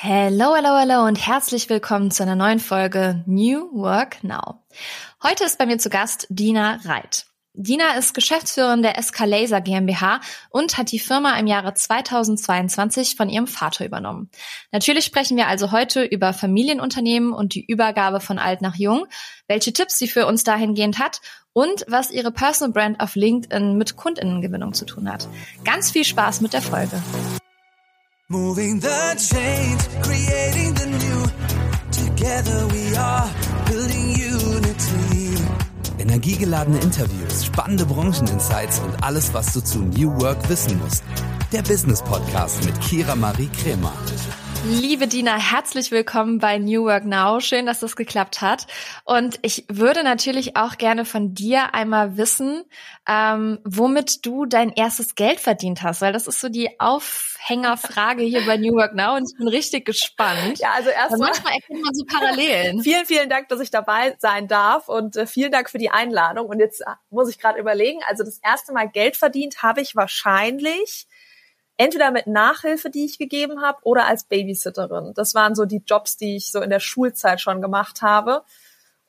Hello, hello, hello und herzlich willkommen zu einer neuen Folge New Work Now. Heute ist bei mir zu Gast Dina Reit. Dina ist Geschäftsführerin der SK Laser GmbH und hat die Firma im Jahre 2022 von ihrem Vater übernommen. Natürlich sprechen wir also heute über Familienunternehmen und die Übergabe von alt nach jung, welche Tipps sie für uns dahingehend hat und was ihre Personal Brand auf LinkedIn mit Kundinnengewinnung zu tun hat. Ganz viel Spaß mit der Folge. Moving the change, creating the new. Together we are building unity. Energiegeladene Interviews, spannende Brancheninsights und alles, was du zu New Work wissen musst. Der Business Podcast mit Kira Marie Kremer. Liebe Dina, herzlich willkommen bei New Work Now. Schön, dass das geklappt hat. Und ich würde natürlich auch gerne von dir einmal wissen, ähm, womit du dein erstes Geld verdient hast, weil das ist so die Aufhängerfrage hier bei New Work Now und ich bin richtig gespannt. Ja, also erstmal. Manchmal erkennt man so Parallelen. vielen, vielen Dank, dass ich dabei sein darf und äh, vielen Dank für die Einladung. Und jetzt äh, muss ich gerade überlegen, also das erste Mal Geld verdient habe ich wahrscheinlich entweder mit Nachhilfe, die ich gegeben habe, oder als Babysitterin. Das waren so die Jobs, die ich so in der Schulzeit schon gemacht habe.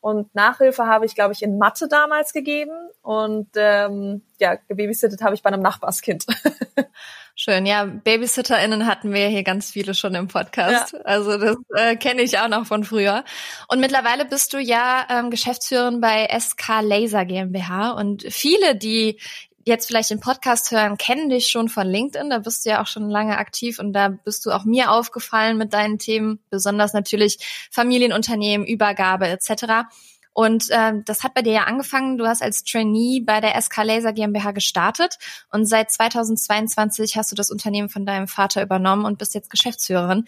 Und Nachhilfe habe ich, glaube ich, in Mathe damals gegeben. Und ähm, ja, gebabysittet habe ich bei einem Nachbarskind. Schön, ja, BabysitterInnen hatten wir hier ganz viele schon im Podcast. Ja. Also das äh, kenne ich auch noch von früher. Und mittlerweile bist du ja ähm, Geschäftsführerin bei SK Laser GmbH. Und viele, die jetzt vielleicht den Podcast hören, kennen dich schon von LinkedIn. Da bist du ja auch schon lange aktiv und da bist du auch mir aufgefallen mit deinen Themen, besonders natürlich Familienunternehmen, Übergabe etc. Und ähm, das hat bei dir ja angefangen. Du hast als Trainee bei der SK Laser GmbH gestartet und seit 2022 hast du das Unternehmen von deinem Vater übernommen und bist jetzt Geschäftsführerin.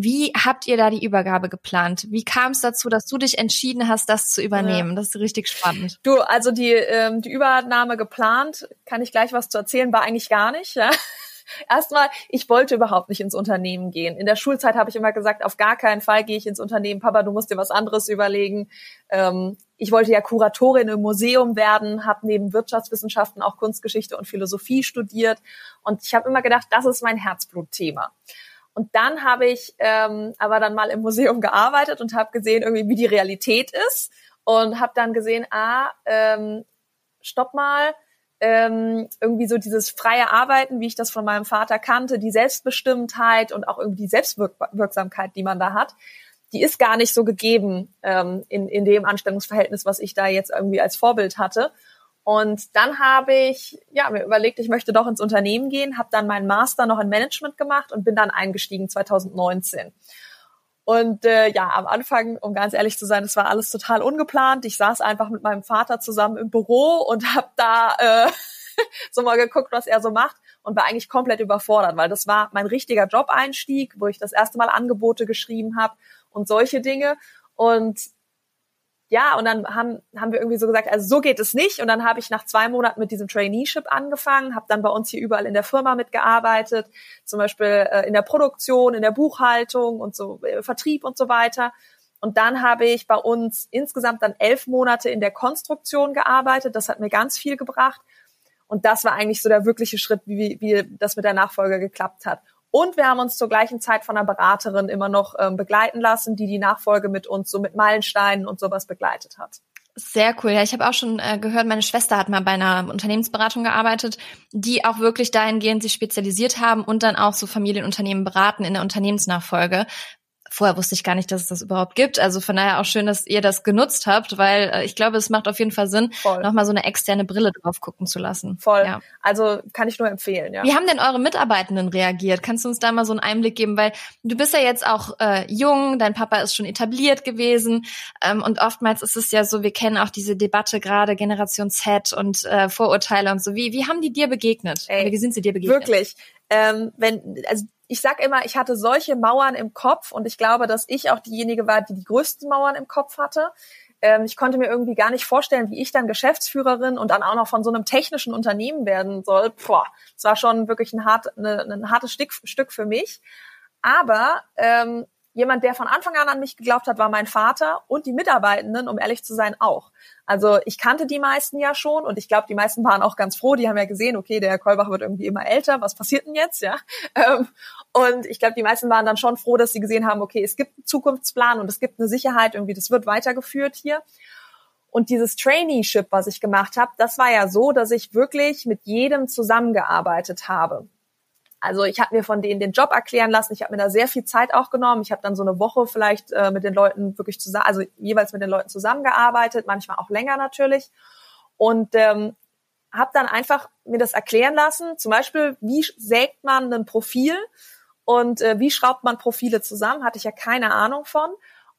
Wie habt ihr da die Übergabe geplant? Wie kam es dazu, dass du dich entschieden hast, das zu übernehmen? Ja. Das ist richtig spannend. Du, also die, ähm, die Übernahme geplant, kann ich gleich was zu erzählen, war eigentlich gar nicht. Ja. Erstmal, ich wollte überhaupt nicht ins Unternehmen gehen. In der Schulzeit habe ich immer gesagt, auf gar keinen Fall gehe ich ins Unternehmen. Papa, du musst dir was anderes überlegen. Ähm, ich wollte ja Kuratorin im Museum werden, habe neben Wirtschaftswissenschaften auch Kunstgeschichte und Philosophie studiert. Und ich habe immer gedacht, das ist mein Herzblutthema. Und dann habe ich ähm, aber dann mal im Museum gearbeitet und habe gesehen, irgendwie, wie die Realität ist. Und habe dann gesehen, ah, ähm, stopp mal, ähm, irgendwie so dieses freie Arbeiten, wie ich das von meinem Vater kannte, die Selbstbestimmtheit und auch irgendwie die Selbstwirksamkeit, die man da hat, die ist gar nicht so gegeben ähm, in, in dem Anstellungsverhältnis, was ich da jetzt irgendwie als Vorbild hatte. Und dann habe ich ja mir überlegt, ich möchte doch ins Unternehmen gehen, habe dann meinen Master noch in Management gemacht und bin dann eingestiegen 2019. Und äh, ja, am Anfang, um ganz ehrlich zu sein, es war alles total ungeplant. Ich saß einfach mit meinem Vater zusammen im Büro und habe da äh, so mal geguckt, was er so macht und war eigentlich komplett überfordert, weil das war mein richtiger Job-Einstieg, wo ich das erste Mal Angebote geschrieben habe und solche Dinge. Und ja, und dann haben, haben wir irgendwie so gesagt, also so geht es nicht. Und dann habe ich nach zwei Monaten mit diesem Traineeship angefangen, habe dann bei uns hier überall in der Firma mitgearbeitet, zum Beispiel äh, in der Produktion, in der Buchhaltung und so äh, Vertrieb und so weiter. Und dann habe ich bei uns insgesamt dann elf Monate in der Konstruktion gearbeitet. Das hat mir ganz viel gebracht. Und das war eigentlich so der wirkliche Schritt, wie, wie das mit der Nachfolge geklappt hat. Und wir haben uns zur gleichen Zeit von einer Beraterin immer noch ähm, begleiten lassen, die die Nachfolge mit uns so mit Meilensteinen und sowas begleitet hat. Sehr cool. Ja, ich habe auch schon äh, gehört, meine Schwester hat mal bei einer Unternehmensberatung gearbeitet, die auch wirklich dahingehend sich spezialisiert haben und dann auch so Familienunternehmen beraten in der Unternehmensnachfolge, vorher wusste ich gar nicht, dass es das überhaupt gibt. Also von daher auch schön, dass ihr das genutzt habt, weil äh, ich glaube, es macht auf jeden Fall Sinn, Voll. nochmal so eine externe Brille drauf gucken zu lassen. Voll. Ja. Also kann ich nur empfehlen, ja. Wie haben denn eure Mitarbeitenden reagiert? Kannst du uns da mal so einen Einblick geben? Weil du bist ja jetzt auch äh, jung, dein Papa ist schon etabliert gewesen ähm, und oftmals ist es ja so, wir kennen auch diese Debatte gerade Generation Z und äh, Vorurteile und so. Wie, wie haben die dir begegnet? Ey, wie sind sie dir begegnet? Wirklich. Ähm, wenn, also ich sag immer, ich hatte solche Mauern im Kopf und ich glaube, dass ich auch diejenige war, die die größten Mauern im Kopf hatte. Ähm, ich konnte mir irgendwie gar nicht vorstellen, wie ich dann Geschäftsführerin und dann auch noch von so einem technischen Unternehmen werden soll. Boah, das war schon wirklich ein, hart, eine, ein hartes Stück, Stück für mich. Aber ähm, jemand, der von Anfang an an mich geglaubt hat, war mein Vater und die Mitarbeitenden, um ehrlich zu sein, auch. Also ich kannte die meisten ja schon und ich glaube, die meisten waren auch ganz froh. Die haben ja gesehen, okay, der Herr Kolbach wird irgendwie immer älter. Was passiert denn jetzt, ja? Und ich glaube, die meisten waren dann schon froh, dass sie gesehen haben, okay, es gibt einen Zukunftsplan und es gibt eine Sicherheit, irgendwie, das wird weitergeführt hier. Und dieses Traineeship, was ich gemacht habe, das war ja so, dass ich wirklich mit jedem zusammengearbeitet habe. Also ich habe mir von denen den Job erklären lassen. Ich habe mir da sehr viel Zeit auch genommen. Ich habe dann so eine Woche vielleicht äh, mit den Leuten wirklich zusammen, also jeweils mit den Leuten zusammengearbeitet, manchmal auch länger natürlich. Und ähm, habe dann einfach mir das erklären lassen. Zum Beispiel, wie sägt man ein Profil und äh, wie schraubt man Profile zusammen? Hatte ich ja keine Ahnung von.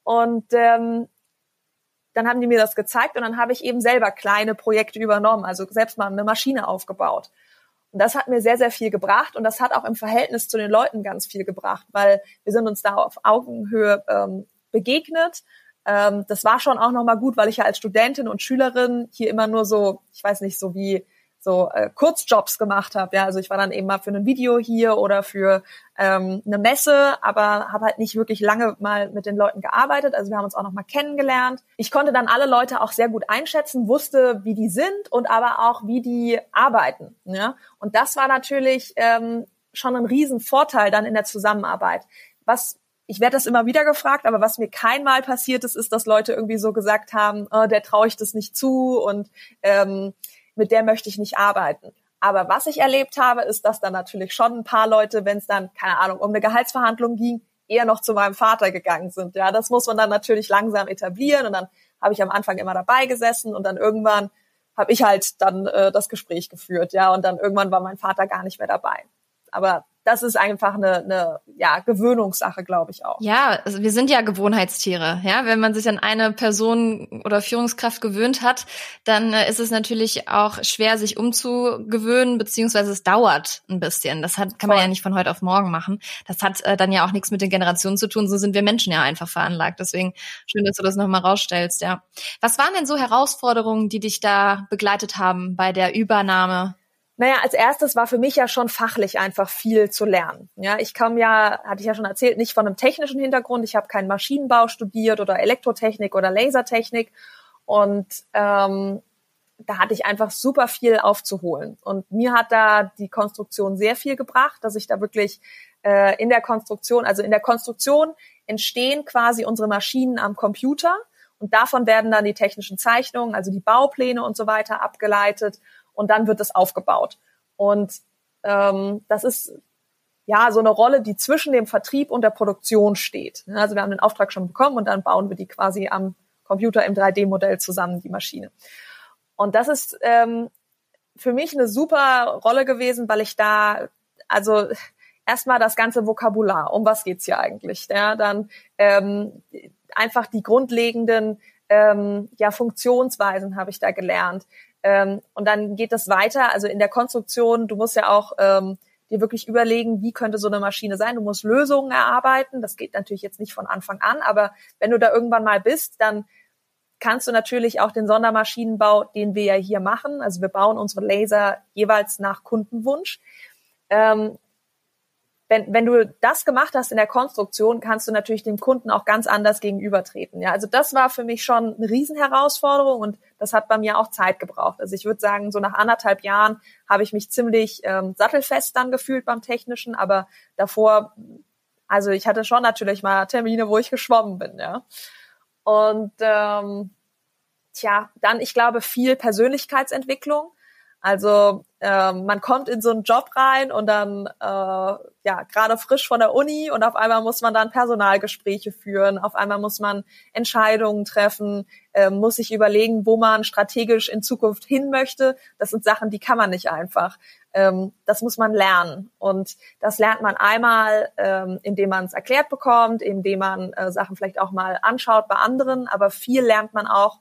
Und ähm, dann haben die mir das gezeigt und dann habe ich eben selber kleine Projekte übernommen, also selbst mal eine Maschine aufgebaut. Und das hat mir sehr, sehr viel gebracht und das hat auch im Verhältnis zu den Leuten ganz viel gebracht, weil wir sind uns da auf Augenhöhe ähm, begegnet. Ähm, das war schon auch nochmal gut, weil ich ja als Studentin und Schülerin hier immer nur so, ich weiß nicht, so wie so äh, Kurzjobs gemacht habe. Ja, also ich war dann eben mal für ein Video hier oder für ähm, eine Messe, aber habe halt nicht wirklich lange mal mit den Leuten gearbeitet. Also wir haben uns auch noch mal kennengelernt. Ich konnte dann alle Leute auch sehr gut einschätzen, wusste, wie die sind und aber auch, wie die arbeiten. Ja, und das war natürlich ähm, schon ein Riesenvorteil dann in der Zusammenarbeit. Was ich werde das immer wieder gefragt, aber was mir keinmal passiert ist, ist, dass Leute irgendwie so gesagt haben, oh, der traue ich das nicht zu und ähm, mit der möchte ich nicht arbeiten. Aber was ich erlebt habe, ist, dass dann natürlich schon ein paar Leute, wenn es dann, keine Ahnung, um eine Gehaltsverhandlung ging, eher noch zu meinem Vater gegangen sind. Ja, das muss man dann natürlich langsam etablieren und dann habe ich am Anfang immer dabei gesessen und dann irgendwann habe ich halt dann äh, das Gespräch geführt, ja, und dann irgendwann war mein Vater gar nicht mehr dabei. Aber das ist einfach eine, eine ja, Gewöhnungssache, glaube ich auch. Ja, also wir sind ja Gewohnheitstiere. Ja, wenn man sich an eine Person oder Führungskraft gewöhnt hat, dann äh, ist es natürlich auch schwer, sich umzugewöhnen, beziehungsweise es dauert ein bisschen. Das hat, kann man ja nicht von heute auf morgen machen. Das hat äh, dann ja auch nichts mit den Generationen zu tun. So sind wir Menschen ja einfach veranlagt. Deswegen schön, dass du das nochmal rausstellst. Ja. Was waren denn so Herausforderungen, die dich da begleitet haben bei der Übernahme naja, als erstes war für mich ja schon fachlich einfach viel zu lernen. Ja, ich komme ja, hatte ich ja schon erzählt, nicht von einem technischen Hintergrund. Ich habe keinen Maschinenbau studiert oder Elektrotechnik oder Lasertechnik. Und ähm, da hatte ich einfach super viel aufzuholen. Und mir hat da die Konstruktion sehr viel gebracht, dass ich da wirklich äh, in der Konstruktion, also in der Konstruktion entstehen quasi unsere Maschinen am Computer. Und davon werden dann die technischen Zeichnungen, also die Baupläne und so weiter abgeleitet und dann wird es aufgebaut. Und ähm, das ist ja so eine Rolle, die zwischen dem Vertrieb und der Produktion steht. Also wir haben den Auftrag schon bekommen und dann bauen wir die quasi am Computer im 3D-Modell zusammen, die Maschine. Und das ist ähm, für mich eine super Rolle gewesen, weil ich da, also erstmal das ganze Vokabular, um was geht's hier eigentlich? Ja, dann ähm, einfach die grundlegenden ähm, ja, Funktionsweisen habe ich da gelernt. Ähm, und dann geht das weiter. Also in der Konstruktion, du musst ja auch ähm, dir wirklich überlegen, wie könnte so eine Maschine sein. Du musst Lösungen erarbeiten. Das geht natürlich jetzt nicht von Anfang an, aber wenn du da irgendwann mal bist, dann kannst du natürlich auch den Sondermaschinenbau, den wir ja hier machen. Also wir bauen unsere Laser jeweils nach Kundenwunsch. Ähm, wenn, wenn du das gemacht hast in der Konstruktion, kannst du natürlich dem Kunden auch ganz anders gegenübertreten. Ja, also das war für mich schon eine Riesenherausforderung und das hat bei mir auch Zeit gebraucht. Also ich würde sagen, so nach anderthalb Jahren habe ich mich ziemlich ähm, sattelfest dann gefühlt beim Technischen, aber davor, also ich hatte schon natürlich mal Termine, wo ich geschwommen bin, ja. Und ähm, tja, dann, ich glaube, viel Persönlichkeitsentwicklung. Also ähm, man kommt in so einen Job rein und dann äh, ja gerade frisch von der Uni und auf einmal muss man dann Personalgespräche führen, auf einmal muss man Entscheidungen treffen, äh, muss sich überlegen, wo man strategisch in Zukunft hin möchte. Das sind Sachen, die kann man nicht einfach. Ähm, das muss man lernen und das lernt man einmal, ähm, indem man es erklärt bekommt, indem man äh, Sachen vielleicht auch mal anschaut bei anderen, aber viel lernt man auch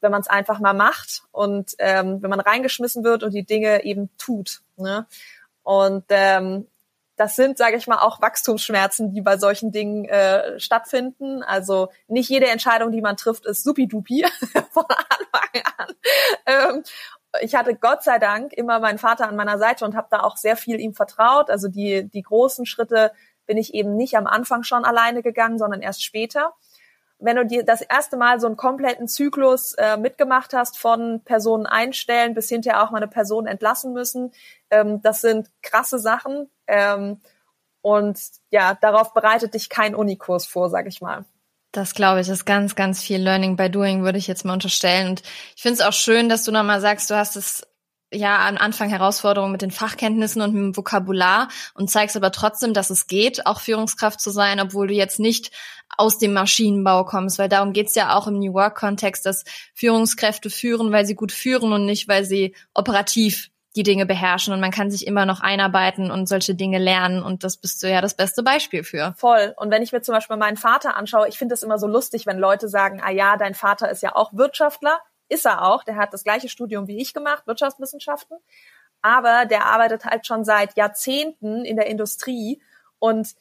wenn man es einfach mal macht und ähm, wenn man reingeschmissen wird und die Dinge eben tut. Ne? Und ähm, das sind, sage ich mal, auch Wachstumsschmerzen, die bei solchen Dingen äh, stattfinden. Also nicht jede Entscheidung, die man trifft, ist supidupi von Anfang an. Ähm, ich hatte Gott sei Dank immer meinen Vater an meiner Seite und habe da auch sehr viel ihm vertraut. Also die, die großen Schritte bin ich eben nicht am Anfang schon alleine gegangen, sondern erst später wenn du dir das erste Mal so einen kompletten Zyklus äh, mitgemacht hast von Personen einstellen bis hinterher auch mal eine Person entlassen müssen, ähm, das sind krasse Sachen. Ähm, Und ja, darauf bereitet dich kein Unikurs vor, sag ich mal. Das glaube ich, ist ganz, ganz viel Learning by Doing, würde ich jetzt mal unterstellen. Und ich finde es auch schön, dass du nochmal sagst, du hast es ja am Anfang Herausforderungen mit den Fachkenntnissen und dem Vokabular und zeigst aber trotzdem, dass es geht, auch Führungskraft zu sein, obwohl du jetzt nicht aus dem Maschinenbau kommst, weil darum geht's ja auch im New Work-Kontext, dass Führungskräfte führen, weil sie gut führen und nicht, weil sie operativ die Dinge beherrschen und man kann sich immer noch einarbeiten und solche Dinge lernen und das bist du ja das beste Beispiel für. Voll. Und wenn ich mir zum Beispiel meinen Vater anschaue, ich finde es immer so lustig, wenn Leute sagen, ah ja, dein Vater ist ja auch Wirtschaftler. Ist er auch. Der hat das gleiche Studium wie ich gemacht, Wirtschaftswissenschaften. Aber der arbeitet halt schon seit Jahrzehnten in der Industrie und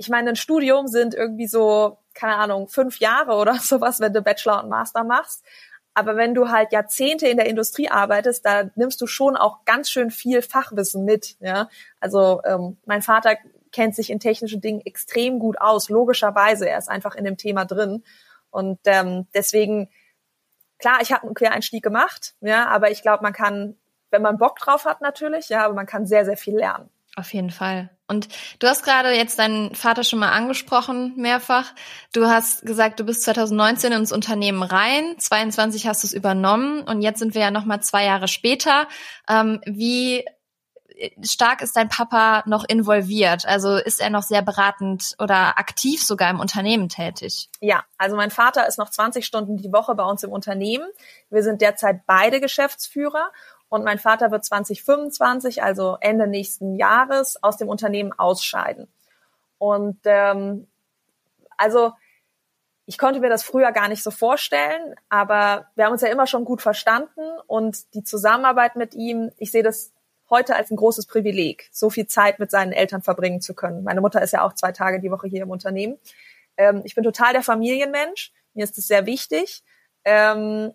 ich meine, ein Studium sind irgendwie so, keine Ahnung, fünf Jahre oder sowas, wenn du Bachelor und Master machst. Aber wenn du halt Jahrzehnte in der Industrie arbeitest, da nimmst du schon auch ganz schön viel Fachwissen mit. Ja, also ähm, mein Vater kennt sich in technischen Dingen extrem gut aus, logischerweise. Er ist einfach in dem Thema drin und ähm, deswegen klar, ich habe einen Quereinstieg gemacht, ja, aber ich glaube, man kann, wenn man Bock drauf hat, natürlich, ja, aber man kann sehr, sehr viel lernen. Auf jeden Fall. Und du hast gerade jetzt deinen Vater schon mal angesprochen, mehrfach. Du hast gesagt, du bist 2019 ins Unternehmen rein, 22 hast du es übernommen und jetzt sind wir ja noch mal zwei Jahre später. Ähm, wie stark ist dein Papa noch involviert? Also ist er noch sehr beratend oder aktiv sogar im Unternehmen tätig? Ja, also mein Vater ist noch 20 Stunden die Woche bei uns im Unternehmen. Wir sind derzeit beide Geschäftsführer und mein Vater wird 2025, also Ende nächsten Jahres, aus dem Unternehmen ausscheiden. Und ähm, also ich konnte mir das früher gar nicht so vorstellen, aber wir haben uns ja immer schon gut verstanden und die Zusammenarbeit mit ihm, ich sehe das heute als ein großes Privileg, so viel Zeit mit seinen Eltern verbringen zu können. Meine Mutter ist ja auch zwei Tage die Woche hier im Unternehmen. Ähm, ich bin total der Familienmensch, mir ist es sehr wichtig. Ähm,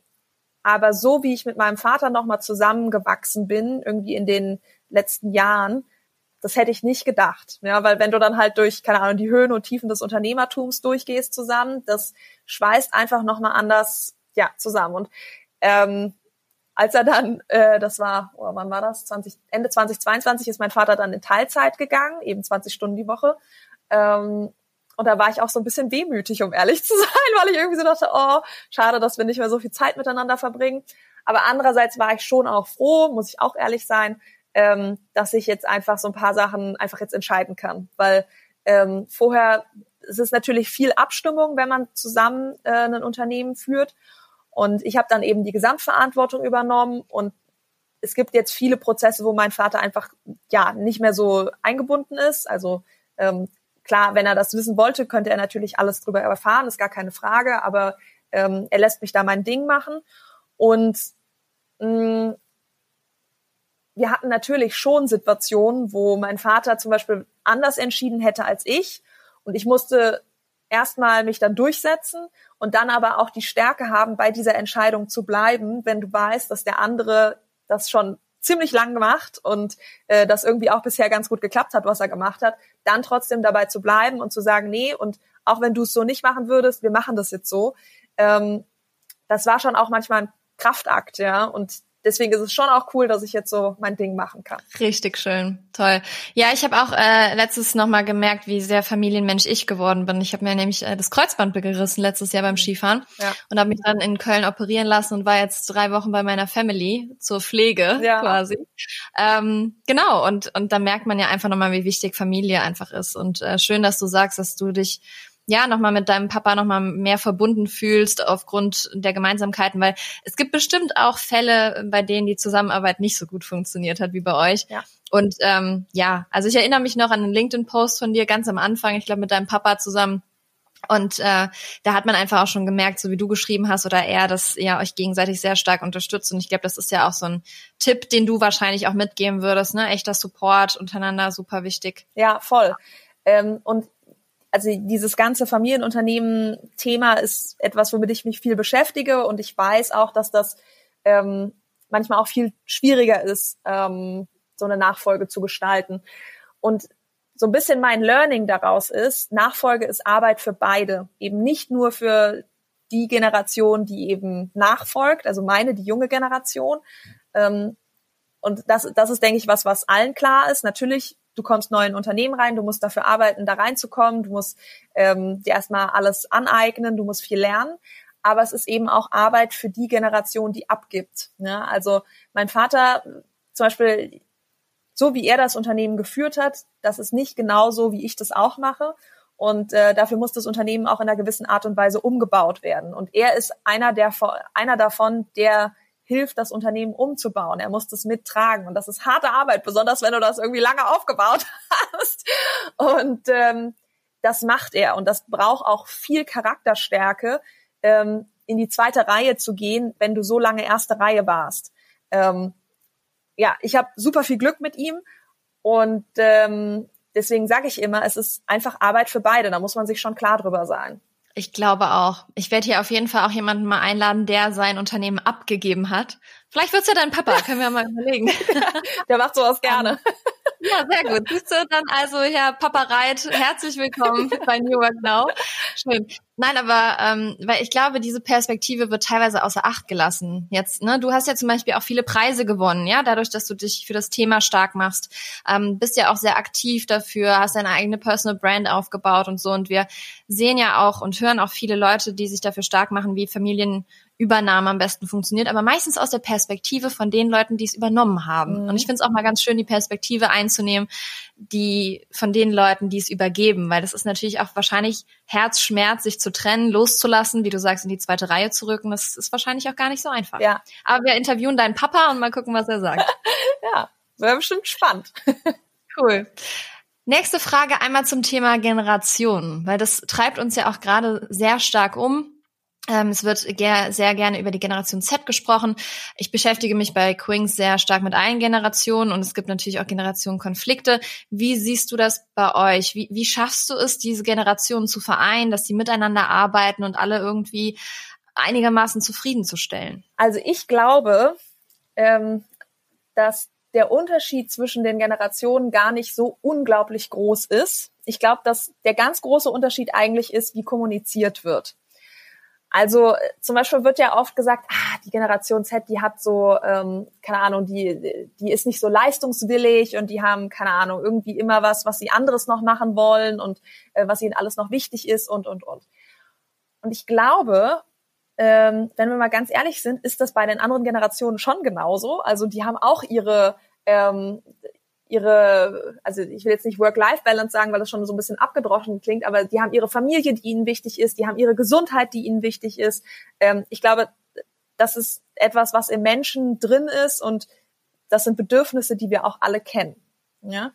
aber so wie ich mit meinem Vater nochmal zusammengewachsen bin, irgendwie in den letzten Jahren, das hätte ich nicht gedacht. Ja, weil wenn du dann halt durch, keine Ahnung, die Höhen und Tiefen des Unternehmertums durchgehst zusammen, das schweißt einfach nochmal anders, ja, zusammen. Und ähm, als er dann, äh, das war, oh, wann war das? 20, Ende 2022 ist mein Vater dann in Teilzeit gegangen, eben 20 Stunden die Woche. Ähm, und da war ich auch so ein bisschen wehmütig, um ehrlich zu sein, weil ich irgendwie so dachte, oh, schade, dass wir nicht mehr so viel Zeit miteinander verbringen. Aber andererseits war ich schon auch froh, muss ich auch ehrlich sein, ähm, dass ich jetzt einfach so ein paar Sachen einfach jetzt entscheiden kann. Weil ähm, vorher es ist natürlich viel Abstimmung, wenn man zusammen äh, ein Unternehmen führt. Und ich habe dann eben die Gesamtverantwortung übernommen und es gibt jetzt viele Prozesse, wo mein Vater einfach ja nicht mehr so eingebunden ist. Also ähm, Klar, wenn er das wissen wollte, könnte er natürlich alles drüber erfahren, ist gar keine Frage, aber ähm, er lässt mich da mein Ding machen. Und mh, mm, wir hatten natürlich schon Situationen, wo mein Vater zum Beispiel anders entschieden hätte als ich. Und ich musste erstmal mich dann durchsetzen und dann aber auch die Stärke haben, bei dieser Entscheidung zu bleiben, wenn du weißt, dass der andere das schon ziemlich lang gemacht und äh, das irgendwie auch bisher ganz gut geklappt hat, was er gemacht hat, dann trotzdem dabei zu bleiben und zu sagen, nee, und auch wenn du es so nicht machen würdest, wir machen das jetzt so. Ähm, das war schon auch manchmal ein Kraftakt, ja. Und deswegen ist es schon auch cool, dass ich jetzt so mein Ding machen kann. Richtig schön, toll. Ja, ich habe auch äh, letztes noch mal gemerkt, wie sehr Familienmensch ich geworden bin. Ich habe mir nämlich äh, das Kreuzband gerissen letztes Jahr beim Skifahren ja. und habe mich dann in Köln operieren lassen und war jetzt drei Wochen bei meiner Family zur Pflege ja. quasi. Ähm, genau und und da merkt man ja einfach noch mal, wie wichtig Familie einfach ist und äh, schön, dass du sagst, dass du dich ja, nochmal mit deinem Papa nochmal mehr verbunden fühlst aufgrund der Gemeinsamkeiten, weil es gibt bestimmt auch Fälle, bei denen die Zusammenarbeit nicht so gut funktioniert hat wie bei euch. Ja. Und ähm, ja, also ich erinnere mich noch an einen LinkedIn-Post von dir ganz am Anfang, ich glaube mit deinem Papa zusammen. Und äh, da hat man einfach auch schon gemerkt, so wie du geschrieben hast oder er, dass ihr euch gegenseitig sehr stark unterstützt. Und ich glaube, das ist ja auch so ein Tipp, den du wahrscheinlich auch mitgeben würdest, ne? Echter Support untereinander, super wichtig. Ja, voll. Ähm, und also dieses ganze Familienunternehmen-Thema ist etwas, womit ich mich viel beschäftige und ich weiß auch, dass das ähm, manchmal auch viel schwieriger ist, ähm, so eine Nachfolge zu gestalten. Und so ein bisschen mein Learning daraus ist, Nachfolge ist Arbeit für beide, eben nicht nur für die Generation, die eben nachfolgt, also meine, die junge Generation. Ähm, und das, das ist, denke ich, was, was allen klar ist. Natürlich du kommst neu in Unternehmen rein, du musst dafür arbeiten, da reinzukommen, du musst ähm, dir erstmal alles aneignen, du musst viel lernen. Aber es ist eben auch Arbeit für die Generation, die abgibt. Ne? Also mein Vater zum Beispiel, so wie er das Unternehmen geführt hat, das ist nicht genauso, wie ich das auch mache. Und äh, dafür muss das Unternehmen auch in einer gewissen Art und Weise umgebaut werden. Und er ist einer der einer davon, der hilft, das Unternehmen umzubauen. Er muss das mittragen. Und das ist harte Arbeit, besonders wenn du das irgendwie lange aufgebaut hast. Und ähm, das macht er. Und das braucht auch viel Charakterstärke, ähm, in die zweite Reihe zu gehen, wenn du so lange erste Reihe warst. Ähm, ja, ich habe super viel Glück mit ihm. Und ähm, deswegen sage ich immer, es ist einfach Arbeit für beide. Da muss man sich schon klar drüber sein. Ich glaube auch. Ich werde hier auf jeden Fall auch jemanden mal einladen, der sein Unternehmen abgegeben hat. Vielleicht wird's ja dein Papa, können wir mal überlegen. der macht sowas gerne. Ja, sehr gut. Siehst du dann also, Herr Papa Reit, herzlich willkommen bei New Work Now. Schön. Nein, aber ähm, weil ich glaube, diese Perspektive wird teilweise außer Acht gelassen. Jetzt, ne, du hast ja zum Beispiel auch viele Preise gewonnen, ja, dadurch, dass du dich für das Thema stark machst, ähm, bist ja auch sehr aktiv dafür, hast deine eigene Personal Brand aufgebaut und so. Und wir sehen ja auch und hören auch viele Leute, die sich dafür stark machen, wie Familien Übernahme am besten funktioniert, aber meistens aus der Perspektive von den Leuten, die es übernommen haben. Mhm. Und ich finde es auch mal ganz schön, die Perspektive einzunehmen, die von den Leuten, die es übergeben, weil das ist natürlich auch wahrscheinlich Herzschmerz, sich zu trennen, loszulassen, wie du sagst, in die zweite Reihe zu rücken. Das ist wahrscheinlich auch gar nicht so einfach. Ja. Aber wir interviewen deinen Papa und mal gucken, was er sagt. ja, wäre bestimmt spannend. cool. Nächste Frage einmal zum Thema Generation, weil das treibt uns ja auch gerade sehr stark um. Ähm, es wird sehr gerne über die Generation Z gesprochen. Ich beschäftige mich bei Quings sehr stark mit allen Generationen und es gibt natürlich auch Generationenkonflikte. Wie siehst du das bei euch? Wie, wie schaffst du es, diese Generationen zu vereinen, dass sie miteinander arbeiten und alle irgendwie einigermaßen zufriedenzustellen? Also ich glaube, ähm, dass der Unterschied zwischen den Generationen gar nicht so unglaublich groß ist. Ich glaube, dass der ganz große Unterschied eigentlich ist, wie kommuniziert wird. Also zum Beispiel wird ja oft gesagt, ah, die Generation Z, die hat so, ähm, keine Ahnung, die, die ist nicht so leistungswillig und die haben, keine Ahnung, irgendwie immer was, was sie anderes noch machen wollen und äh, was ihnen alles noch wichtig ist und, und, und. Und ich glaube, ähm, wenn wir mal ganz ehrlich sind, ist das bei den anderen Generationen schon genauso. Also die haben auch ihre, ähm, ihre, also ich will jetzt nicht Work-Life-Balance sagen, weil das schon so ein bisschen abgedroschen klingt, aber die haben ihre Familie, die ihnen wichtig ist, die haben ihre Gesundheit, die ihnen wichtig ist. Ähm, ich glaube, das ist etwas, was im Menschen drin ist und das sind Bedürfnisse, die wir auch alle kennen. Ja?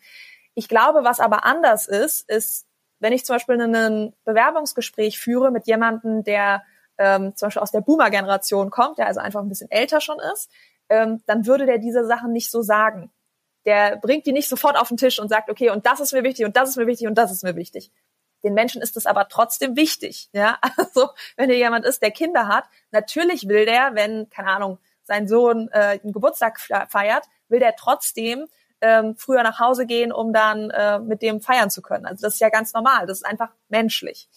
Ich glaube, was aber anders ist, ist, wenn ich zum Beispiel ein Bewerbungsgespräch führe mit jemandem, der ähm, zum Beispiel aus der Boomer-Generation kommt, der also einfach ein bisschen älter schon ist, ähm, dann würde der diese Sachen nicht so sagen der bringt die nicht sofort auf den Tisch und sagt, okay, und das ist mir wichtig und das ist mir wichtig und das ist mir wichtig. Den Menschen ist es aber trotzdem wichtig. Ja, also wenn hier jemand ist, der Kinder hat, natürlich will der, wenn keine Ahnung sein Sohn äh, einen Geburtstag feiert, will der trotzdem ähm, früher nach Hause gehen, um dann äh, mit dem feiern zu können. Also das ist ja ganz normal. Das ist einfach menschlich.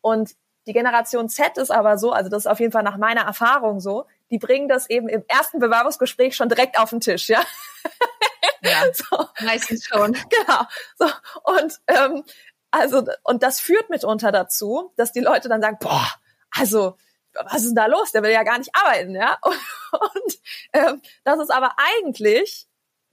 Und die Generation Z ist aber so, also das ist auf jeden Fall nach meiner Erfahrung so, die bringen das eben im ersten Bewerbungsgespräch schon direkt auf den Tisch, ja. Ja, so. meistens schon. Genau. So. Und ähm, also, und das führt mitunter dazu, dass die Leute dann sagen, boah, also, was ist denn da los? Der will ja gar nicht arbeiten, ja. Und, und ähm, dass es aber eigentlich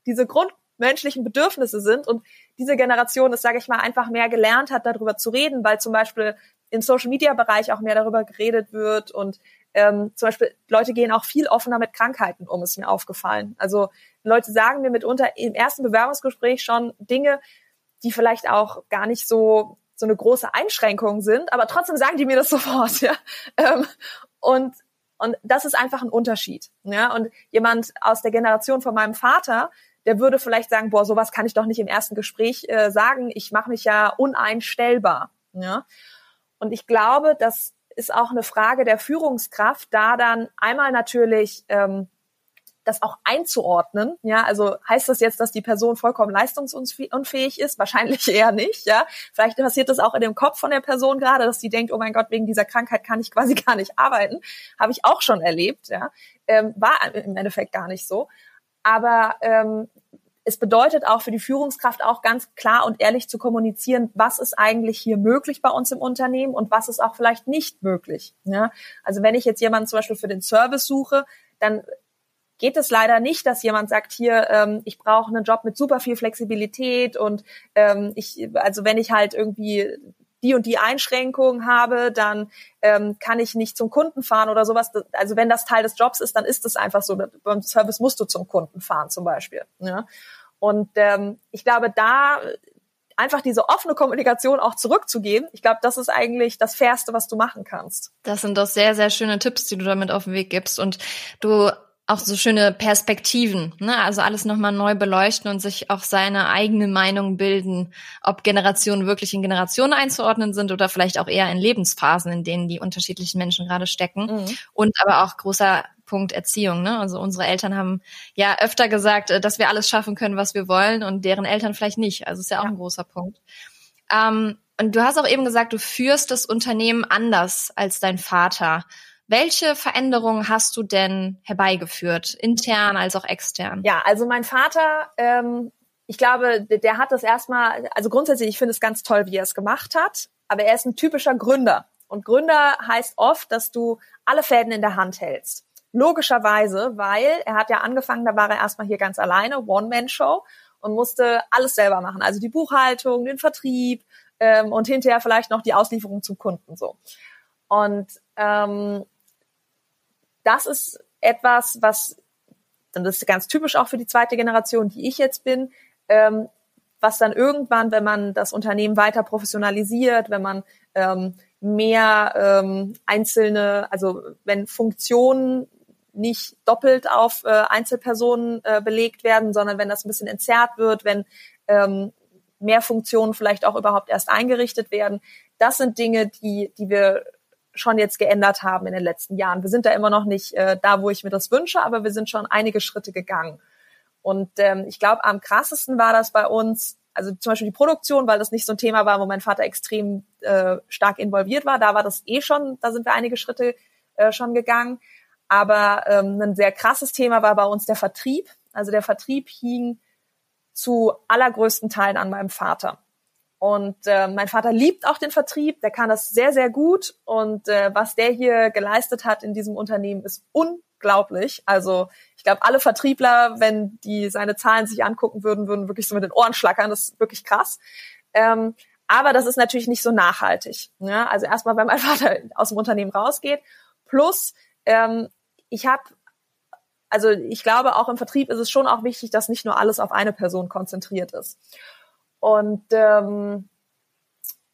diese grundmenschlichen Bedürfnisse sind und diese Generation es, sage ich mal, einfach mehr gelernt hat, darüber zu reden, weil zum Beispiel im Social Media Bereich auch mehr darüber geredet wird und ähm, zum Beispiel Leute gehen auch viel offener mit Krankheiten um, ist mir aufgefallen. Also Leute sagen mir mitunter im ersten Bewerbungsgespräch schon Dinge, die vielleicht auch gar nicht so so eine große Einschränkung sind, aber trotzdem sagen die mir das sofort, ja. Ähm, und und das ist einfach ein Unterschied, ja. Und jemand aus der Generation von meinem Vater, der würde vielleicht sagen, boah, sowas kann ich doch nicht im ersten Gespräch äh, sagen. Ich mache mich ja uneinstellbar, ja. Und ich glaube, dass ist auch eine Frage der Führungskraft, da dann einmal natürlich ähm, das auch einzuordnen. Ja, also heißt das jetzt, dass die Person vollkommen leistungsunfähig ist? Wahrscheinlich eher nicht. Ja, vielleicht passiert das auch in dem Kopf von der Person gerade, dass sie denkt, oh mein Gott, wegen dieser Krankheit kann ich quasi gar nicht arbeiten. Habe ich auch schon erlebt. Ja, ähm, war im Endeffekt gar nicht so. Aber ähm, es bedeutet auch für die Führungskraft auch ganz klar und ehrlich zu kommunizieren, was ist eigentlich hier möglich bei uns im Unternehmen und was ist auch vielleicht nicht möglich. Ja? Also wenn ich jetzt jemanden zum Beispiel für den Service suche, dann geht es leider nicht, dass jemand sagt, hier, ähm, ich brauche einen Job mit super viel Flexibilität und ähm, ich, also wenn ich halt irgendwie die und die Einschränkungen habe, dann ähm, kann ich nicht zum Kunden fahren oder sowas. Also wenn das Teil des Jobs ist, dann ist es einfach so. Beim Service musst du zum Kunden fahren zum Beispiel. Ja? Und ähm, ich glaube, da einfach diese offene Kommunikation auch zurückzugeben, ich glaube, das ist eigentlich das Fairste, was du machen kannst. Das sind doch sehr, sehr schöne Tipps, die du damit auf den Weg gibst. Und du auch so schöne Perspektiven, ne? also alles nochmal neu beleuchten und sich auch seine eigene Meinung bilden, ob Generationen wirklich in Generationen einzuordnen sind oder vielleicht auch eher in Lebensphasen, in denen die unterschiedlichen Menschen gerade stecken. Mhm. Und aber auch großer Punkt Erziehung. Ne? Also unsere Eltern haben ja öfter gesagt, äh, dass wir alles schaffen können, was wir wollen und deren Eltern vielleicht nicht. Also ist ja auch ja. ein großer Punkt. Ähm, und du hast auch eben gesagt, du führst das Unternehmen anders als dein Vater. Welche Veränderungen hast du denn herbeigeführt, intern als auch extern? Ja, also mein Vater, ähm, ich glaube, der hat das erstmal, also grundsätzlich, ich finde es ganz toll, wie er es gemacht hat, aber er ist ein typischer Gründer. Und Gründer heißt oft, dass du alle Fäden in der Hand hältst. Logischerweise, weil er hat ja angefangen, da war er erstmal hier ganz alleine, One-Man-Show und musste alles selber machen. Also die Buchhaltung, den Vertrieb ähm, und hinterher vielleicht noch die Auslieferung zum Kunden so. Und ähm, das ist etwas, was, und das ist ganz typisch auch für die zweite Generation, die ich jetzt bin, ähm, was dann irgendwann, wenn man das Unternehmen weiter professionalisiert, wenn man ähm, mehr ähm, einzelne, also wenn Funktionen nicht doppelt auf äh, Einzelpersonen äh, belegt werden, sondern wenn das ein bisschen entzerrt wird, wenn ähm, mehr Funktionen vielleicht auch überhaupt erst eingerichtet werden. Das sind Dinge, die, die wir schon jetzt geändert haben in den letzten Jahren. Wir sind da immer noch nicht äh, da, wo ich mir das wünsche, aber wir sind schon einige Schritte gegangen. Und ähm, ich glaube, am krassesten war das bei uns, also zum Beispiel die Produktion, weil das nicht so ein Thema war, wo mein Vater extrem äh, stark involviert war. Da war das eh schon, da sind wir einige Schritte äh, schon gegangen. Aber ähm, ein sehr krasses Thema war bei uns der Vertrieb. Also der Vertrieb hing zu allergrößten Teilen an meinem Vater. Und äh, mein Vater liebt auch den Vertrieb, der kann das sehr, sehr gut. Und äh, was der hier geleistet hat in diesem Unternehmen, ist unglaublich. Also ich glaube, alle Vertriebler, wenn die seine Zahlen sich angucken würden, würden wirklich so mit den Ohren schlackern. Das ist wirklich krass. Ähm, aber das ist natürlich nicht so nachhaltig. Ne? Also erstmal, wenn mein Vater aus dem Unternehmen rausgeht. Plus, ähm, ich habe also ich glaube, auch im Vertrieb ist es schon auch wichtig, dass nicht nur alles auf eine Person konzentriert ist. Und ähm,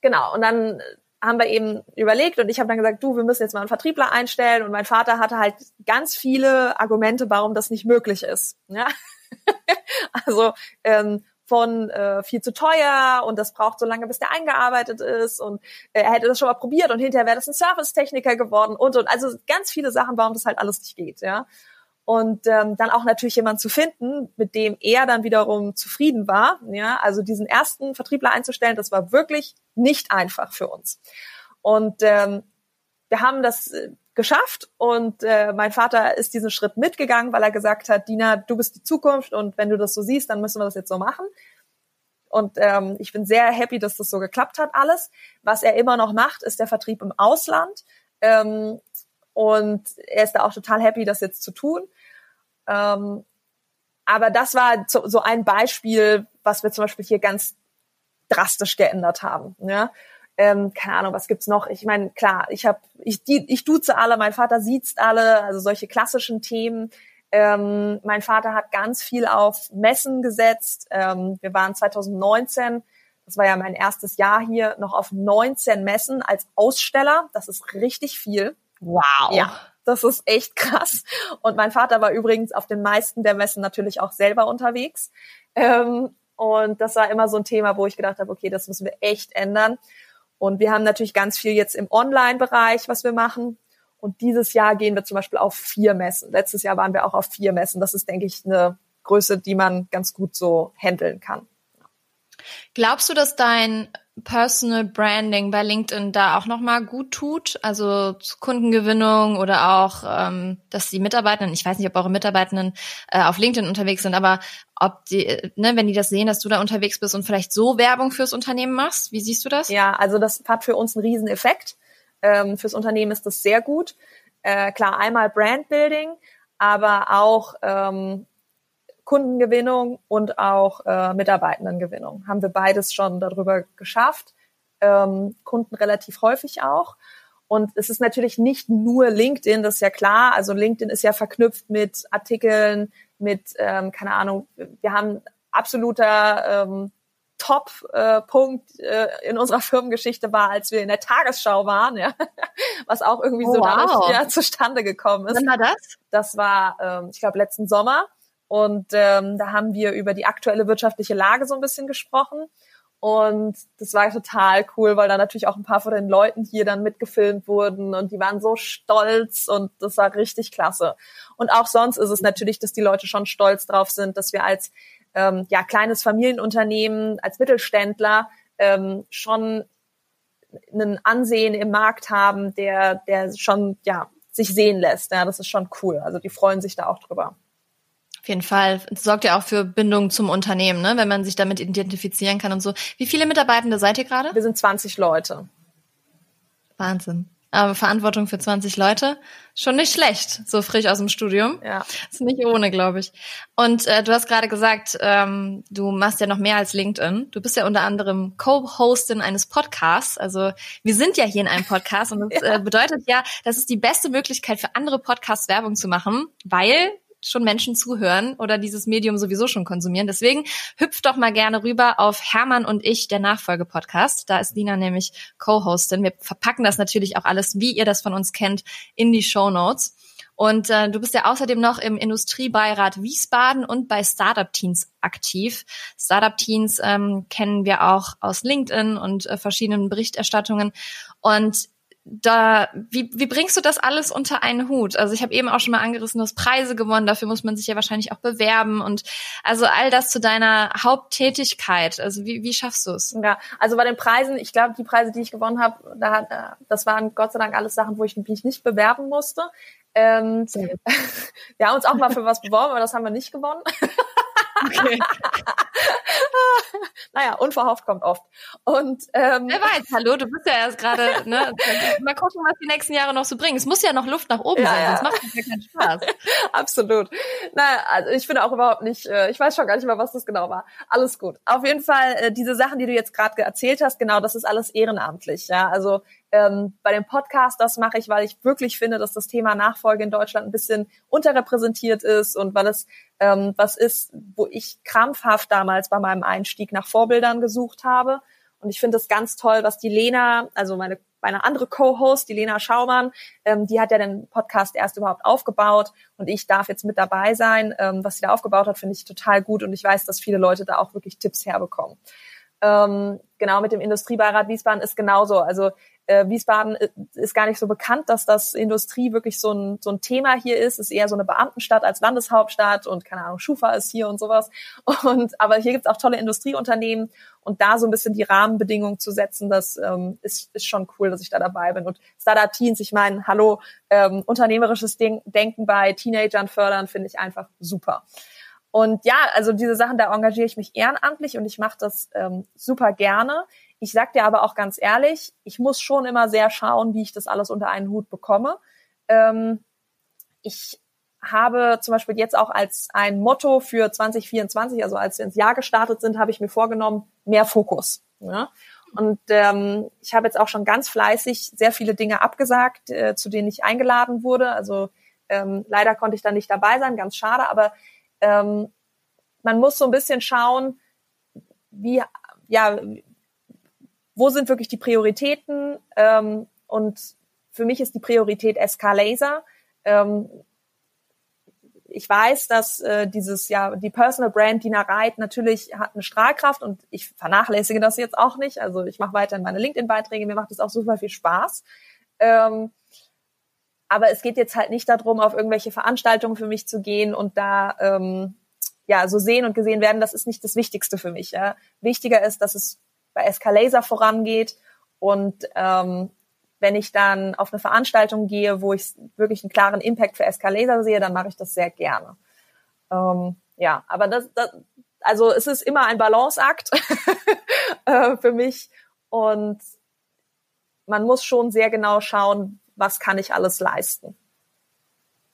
genau, und dann haben wir eben überlegt und ich habe dann gesagt, du, wir müssen jetzt mal einen Vertriebler einstellen und mein Vater hatte halt ganz viele Argumente, warum das nicht möglich ist. Ja? also ähm, von äh, viel zu teuer und das braucht so lange, bis der eingearbeitet ist und äh, er hätte das schon mal probiert und hinterher wäre das ein Servicetechniker geworden und und also ganz viele Sachen, warum das halt alles nicht geht, ja und ähm, dann auch natürlich jemand zu finden, mit dem er dann wiederum zufrieden war. Ja, also diesen ersten Vertriebler einzustellen, das war wirklich nicht einfach für uns. Und ähm, wir haben das äh, geschafft und äh, mein Vater ist diesen Schritt mitgegangen, weil er gesagt hat, Dina, du bist die Zukunft und wenn du das so siehst, dann müssen wir das jetzt so machen. Und ähm, ich bin sehr happy, dass das so geklappt hat alles. Was er immer noch macht, ist der Vertrieb im Ausland. Ähm, und er ist da auch total happy, das jetzt zu tun. Ähm, aber das war so, so ein Beispiel, was wir zum Beispiel hier ganz drastisch geändert haben. Ja? Ähm, keine Ahnung, was gibt's noch? Ich meine, klar, ich habe, ich, ich duze alle, mein Vater sieht's alle, also solche klassischen Themen. Ähm, mein Vater hat ganz viel auf Messen gesetzt. Ähm, wir waren 2019, das war ja mein erstes Jahr hier, noch auf 19 Messen als Aussteller. Das ist richtig viel. Wow. Ja, das ist echt krass. Und mein Vater war übrigens auf den meisten der Messen natürlich auch selber unterwegs. Ähm, und das war immer so ein Thema, wo ich gedacht habe, okay, das müssen wir echt ändern. Und wir haben natürlich ganz viel jetzt im Online-Bereich, was wir machen. Und dieses Jahr gehen wir zum Beispiel auf vier Messen. Letztes Jahr waren wir auch auf vier Messen. Das ist, denke ich, eine Größe, die man ganz gut so handeln kann. Glaubst du, dass dein Personal Branding bei LinkedIn da auch nochmal gut tut? Also Kundengewinnung oder auch, ähm, dass die Mitarbeitenden, ich weiß nicht, ob eure Mitarbeitenden äh, auf LinkedIn unterwegs sind, aber ob die, ne, wenn die das sehen, dass du da unterwegs bist und vielleicht so Werbung fürs Unternehmen machst, wie siehst du das? Ja, also das hat für uns einen riesen Effekt. Ähm, fürs Unternehmen ist das sehr gut. Äh, klar, einmal Brandbuilding, aber auch ähm, Kundengewinnung und auch äh, Mitarbeitendengewinnung. Haben wir beides schon darüber geschafft. Ähm, Kunden relativ häufig auch. Und es ist natürlich nicht nur LinkedIn, das ist ja klar. Also LinkedIn ist ja verknüpft mit Artikeln, mit, ähm, keine Ahnung, wir haben absoluter ähm, Top-Punkt äh, äh, in unserer Firmengeschichte war, als wir in der Tagesschau waren, ja, was auch irgendwie oh, so wow. dadurch ja, zustande gekommen ist. Wann war das? Das war, ähm, ich glaube, letzten Sommer. Und ähm, da haben wir über die aktuelle wirtschaftliche Lage so ein bisschen gesprochen. Und das war total cool, weil da natürlich auch ein paar von den Leuten hier dann mitgefilmt wurden und die waren so stolz und das war richtig klasse. Und auch sonst ist es natürlich, dass die Leute schon stolz drauf sind, dass wir als ähm, ja kleines Familienunternehmen, als Mittelständler ähm, schon einen Ansehen im Markt haben, der der schon ja sich sehen lässt. Ja, das ist schon cool. Also die freuen sich da auch drüber. Auf jeden Fall. Es sorgt ja auch für Bindung zum Unternehmen, ne? wenn man sich damit identifizieren kann und so. Wie viele Mitarbeitende seid ihr gerade? Wir sind 20 Leute. Wahnsinn. Aber Verantwortung für 20 Leute, schon nicht schlecht, so frisch aus dem Studium. Ja. Ist nicht ohne, glaube ich. Und äh, du hast gerade gesagt, ähm, du machst ja noch mehr als LinkedIn. Du bist ja unter anderem Co-Hostin eines Podcasts. Also wir sind ja hier in einem Podcast und das ja. äh, bedeutet ja, das ist die beste Möglichkeit für andere Podcasts Werbung zu machen, weil schon Menschen zuhören oder dieses Medium sowieso schon konsumieren. Deswegen hüpft doch mal gerne rüber auf Hermann und ich, der Nachfolge-Podcast. Da ist Lina nämlich Co-Hostin. Wir verpacken das natürlich auch alles, wie ihr das von uns kennt, in die Show Notes. Und äh, du bist ja außerdem noch im Industriebeirat Wiesbaden und bei Startup Teens aktiv. Startup Teens ähm, kennen wir auch aus LinkedIn und äh, verschiedenen Berichterstattungen. Und da, wie, wie bringst du das alles unter einen Hut? Also ich habe eben auch schon mal angerissen, du hast Preise gewonnen, dafür muss man sich ja wahrscheinlich auch bewerben und also all das zu deiner Haupttätigkeit. Also wie, wie schaffst du es? Ja, also bei den Preisen, ich glaube, die Preise, die ich gewonnen habe, da, äh, das waren Gott sei Dank alles Sachen, wo ich mich nicht bewerben musste. Ähm, wir haben uns auch mal für was beworben, aber das haben wir nicht gewonnen. Okay. naja, unverhofft kommt oft. Und ähm, wer weiß, hallo, du bist ja erst gerade, ne? Mal gucken, was die nächsten Jahre noch so bringen. Es muss ja noch Luft nach oben ja, sein, sonst macht es ja keinen Spaß. Absolut. Naja, also ich finde auch überhaupt nicht, äh, ich weiß schon gar nicht mehr, was das genau war. Alles gut. Auf jeden Fall, äh, diese Sachen, die du jetzt gerade erzählt hast, genau, das ist alles ehrenamtlich. Ja, also ähm, bei dem Podcast, das mache ich, weil ich wirklich finde, dass das Thema Nachfolge in Deutschland ein bisschen unterrepräsentiert ist und weil es ähm, was ist, wo ich krampfhaft damals bei meinem Einstieg nach Vorbildern gesucht habe. Und ich finde es ganz toll, was die Lena, also meine meine andere Co-Host, die Lena Schaumann, ähm, die hat ja den Podcast erst überhaupt aufgebaut und ich darf jetzt mit dabei sein. Ähm, was sie da aufgebaut hat, finde ich total gut und ich weiß, dass viele Leute da auch wirklich Tipps herbekommen. Ähm, genau mit dem Industriebeirat Wiesbaden ist genauso. Also äh, Wiesbaden äh, ist gar nicht so bekannt, dass das Industrie wirklich so ein, so ein Thema hier ist. Ist eher so eine Beamtenstadt als Landeshauptstadt und keine Ahnung, Schufa ist hier und sowas. Und aber hier gibt's auch tolle Industrieunternehmen und da so ein bisschen die Rahmenbedingungen zu setzen, das ähm, ist, ist schon cool, dass ich da dabei bin. Und Startup Teens, ich meine, hallo, ähm, unternehmerisches Denken bei Teenagern fördern, finde ich einfach super. Und ja, also diese Sachen, da engagiere ich mich ehrenamtlich und ich mache das ähm, super gerne. Ich sag dir aber auch ganz ehrlich, ich muss schon immer sehr schauen, wie ich das alles unter einen Hut bekomme. Ähm, ich habe zum Beispiel jetzt auch als ein Motto für 2024, also als wir ins Jahr gestartet sind, habe ich mir vorgenommen, mehr Fokus. Ja? Und ähm, ich habe jetzt auch schon ganz fleißig sehr viele Dinge abgesagt, äh, zu denen ich eingeladen wurde. Also ähm, leider konnte ich da nicht dabei sein, ganz schade, aber ähm, man muss so ein bisschen schauen, wie, ja, wo sind wirklich die Prioritäten? Ähm, und für mich ist die Priorität SK Laser. Ähm, ich weiß, dass äh, dieses ja die Personal Brand Dina Reit natürlich hat eine Strahlkraft und ich vernachlässige das jetzt auch nicht. Also ich mache weiterhin meine LinkedIn-Beiträge, mir macht es auch super viel Spaß. Ähm, aber es geht jetzt halt nicht darum, auf irgendwelche Veranstaltungen für mich zu gehen und da ähm, ja so sehen und gesehen werden. Das ist nicht das Wichtigste für mich. Ja. Wichtiger ist, dass es bei Escalaser vorangeht. Und ähm, wenn ich dann auf eine Veranstaltung gehe, wo ich wirklich einen klaren Impact für Escalaser sehe, dann mache ich das sehr gerne. Ähm, ja, aber das, das, also es ist immer ein Balanceakt äh, für mich und man muss schon sehr genau schauen, was kann ich alles leisten.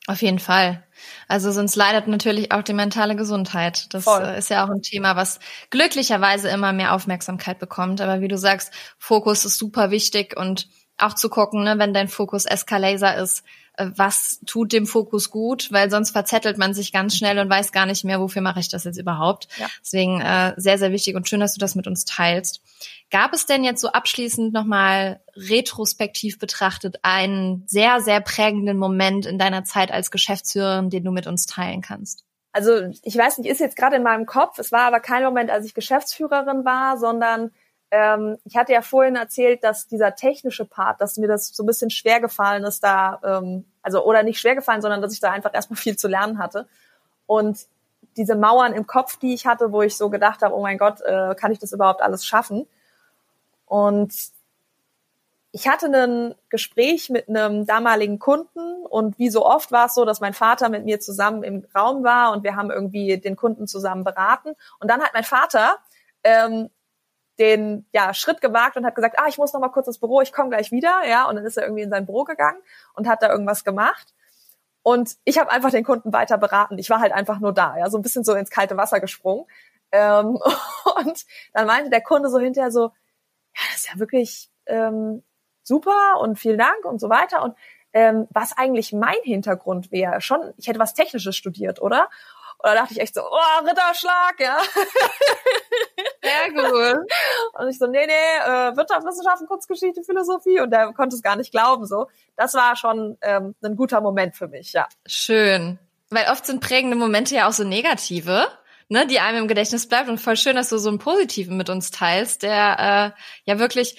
Auf jeden Fall. Also sonst leidet natürlich auch die mentale Gesundheit. Das Voll. Äh, ist ja auch ein Thema, was glücklicherweise immer mehr Aufmerksamkeit bekommt. Aber wie du sagst, Fokus ist super wichtig und auch zu gucken, ne, wenn dein Fokus Escalaser ist, äh, was tut dem Fokus gut, weil sonst verzettelt man sich ganz schnell und weiß gar nicht mehr, wofür mache ich das jetzt überhaupt. Ja. Deswegen äh, sehr, sehr wichtig und schön, dass du das mit uns teilst. Gab es denn jetzt so abschließend nochmal retrospektiv betrachtet einen sehr, sehr prägenden Moment in deiner Zeit als Geschäftsführerin, den du mit uns teilen kannst? Also ich weiß nicht, ist jetzt gerade in meinem Kopf. Es war aber kein Moment, als ich Geschäftsführerin war, sondern ähm, ich hatte ja vorhin erzählt, dass dieser technische Part, dass mir das so ein bisschen schwer gefallen ist, da, ähm, also oder nicht schwer gefallen, sondern dass ich da einfach erstmal viel zu lernen hatte. Und diese Mauern im Kopf, die ich hatte, wo ich so gedacht habe, oh mein Gott, äh, kann ich das überhaupt alles schaffen? Und ich hatte ein Gespräch mit einem damaligen Kunden und wie so oft war es so, dass mein Vater mit mir zusammen im Raum war und wir haben irgendwie den Kunden zusammen beraten. Und dann hat mein Vater ähm, den ja, Schritt gewagt und hat gesagt, ah, ich muss noch mal kurz ins Büro, ich komme gleich wieder, ja, und dann ist er irgendwie in sein Büro gegangen und hat da irgendwas gemacht. Und ich habe einfach den Kunden weiter beraten. Ich war halt einfach nur da, ja, so ein bisschen so ins kalte Wasser gesprungen. Ähm, und dann meinte der Kunde so hinterher so, ja, das ist ja wirklich ähm, super und vielen Dank und so weiter. Und ähm, was eigentlich mein Hintergrund wäre, schon, ich hätte was Technisches studiert, oder? Und da dachte ich echt so, oh, Ritterschlag, ja. Sehr gut. Und ich so, nee, nee, äh, Wirtschaftswissenschaften, Kunstgeschichte, Philosophie. Und der konnte es gar nicht glauben, so. Das war schon ähm, ein guter Moment für mich, ja. Schön. Weil oft sind prägende Momente ja auch so negative ne, die einem im Gedächtnis bleibt. Und voll schön, dass du so einen positiven mit uns teilst, der äh, ja wirklich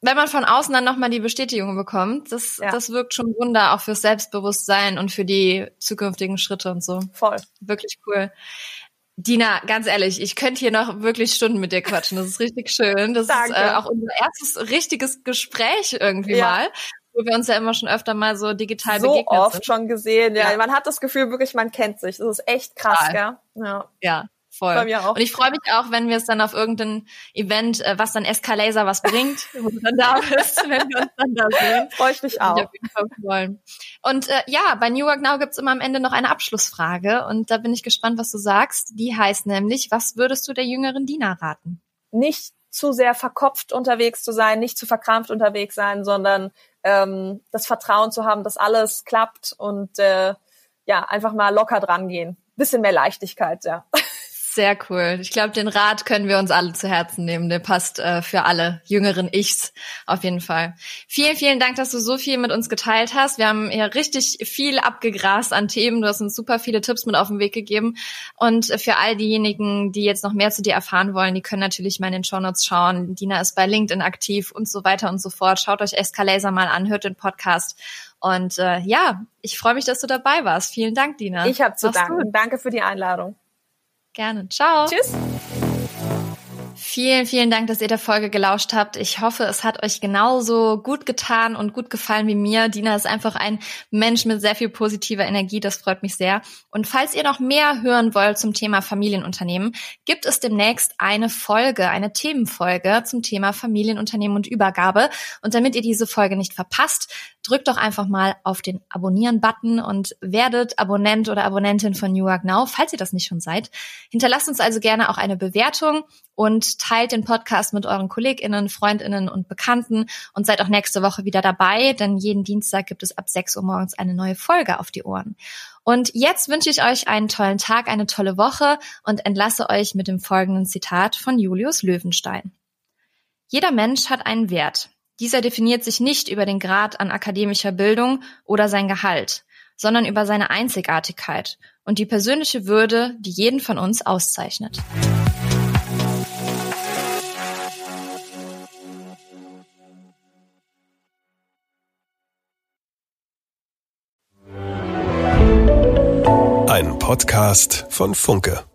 wenn man von außen dann nochmal die Bestätigung bekommt, das, ja. das wirkt schon Wunder auch fürs Selbstbewusstsein und für die zukünftigen Schritte und so. Voll. Wirklich cool. Dina, ganz ehrlich, ich könnte hier noch wirklich Stunden mit dir quatschen. Das ist richtig schön. Das Danke. ist äh, auch unser erstes richtiges Gespräch irgendwie ja. mal wo wir uns ja immer schon öfter mal so digital so begegnet oft sind. schon gesehen, ja. ja. Man hat das Gefühl wirklich, man kennt sich. Das ist echt krass, gell? Ja. ja. Voll. Bei mir auch. Und ich freue mich auch, wenn wir es dann auf irgendein Event, äh, was dann Escalaser was bringt, wo du dann da bist, wenn wir uns dann da sehen. Freue ich mich auch. Und äh, ja, bei New Work Now gibt's immer am Ende noch eine Abschlussfrage und da bin ich gespannt, was du sagst. Die heißt nämlich, was würdest du der jüngeren Dina raten? Nicht zu sehr verkopft unterwegs zu sein, nicht zu verkrampft unterwegs sein, sondern ähm, das Vertrauen zu haben, dass alles klappt und äh, ja, einfach mal locker dran gehen. Bisschen mehr Leichtigkeit, ja. Sehr cool. Ich glaube, den Rat können wir uns alle zu Herzen nehmen. Der passt äh, für alle jüngeren Ichs auf jeden Fall. Vielen, vielen Dank, dass du so viel mit uns geteilt hast. Wir haben ja richtig viel abgegrast an Themen. Du hast uns super viele Tipps mit auf den Weg gegeben. Und für all diejenigen, die jetzt noch mehr zu dir erfahren wollen, die können natürlich mal in den Shownotes schauen. Dina ist bei LinkedIn aktiv und so weiter und so fort. Schaut euch Escalaser mal an, hört den Podcast. Und äh, ja, ich freue mich, dass du dabei warst. Vielen Dank, Dina. Ich habe zu danken. Danke für die Einladung. Gerne. Ciao. Tschüss. Vielen, vielen Dank, dass ihr der Folge gelauscht habt. Ich hoffe, es hat euch genauso gut getan und gut gefallen wie mir. Dina ist einfach ein Mensch mit sehr viel positiver Energie. Das freut mich sehr. Und falls ihr noch mehr hören wollt zum Thema Familienunternehmen, gibt es demnächst eine Folge, eine Themenfolge zum Thema Familienunternehmen und Übergabe. Und damit ihr diese Folge nicht verpasst, drückt doch einfach mal auf den Abonnieren-Button und werdet Abonnent oder Abonnentin von New York Now, falls ihr das nicht schon seid. Hinterlasst uns also gerne auch eine Bewertung und teilt den Podcast mit euren KollegInnen, FreundInnen und Bekannten und seid auch nächste Woche wieder dabei, denn jeden Dienstag gibt es ab 6 Uhr morgens eine neue Folge auf die Ohren. Und jetzt wünsche ich euch einen tollen Tag, eine tolle Woche und entlasse euch mit dem folgenden Zitat von Julius Löwenstein. Jeder Mensch hat einen Wert. Dieser definiert sich nicht über den Grad an akademischer Bildung oder sein Gehalt, sondern über seine Einzigartigkeit und die persönliche Würde, die jeden von uns auszeichnet. Ein Podcast von Funke.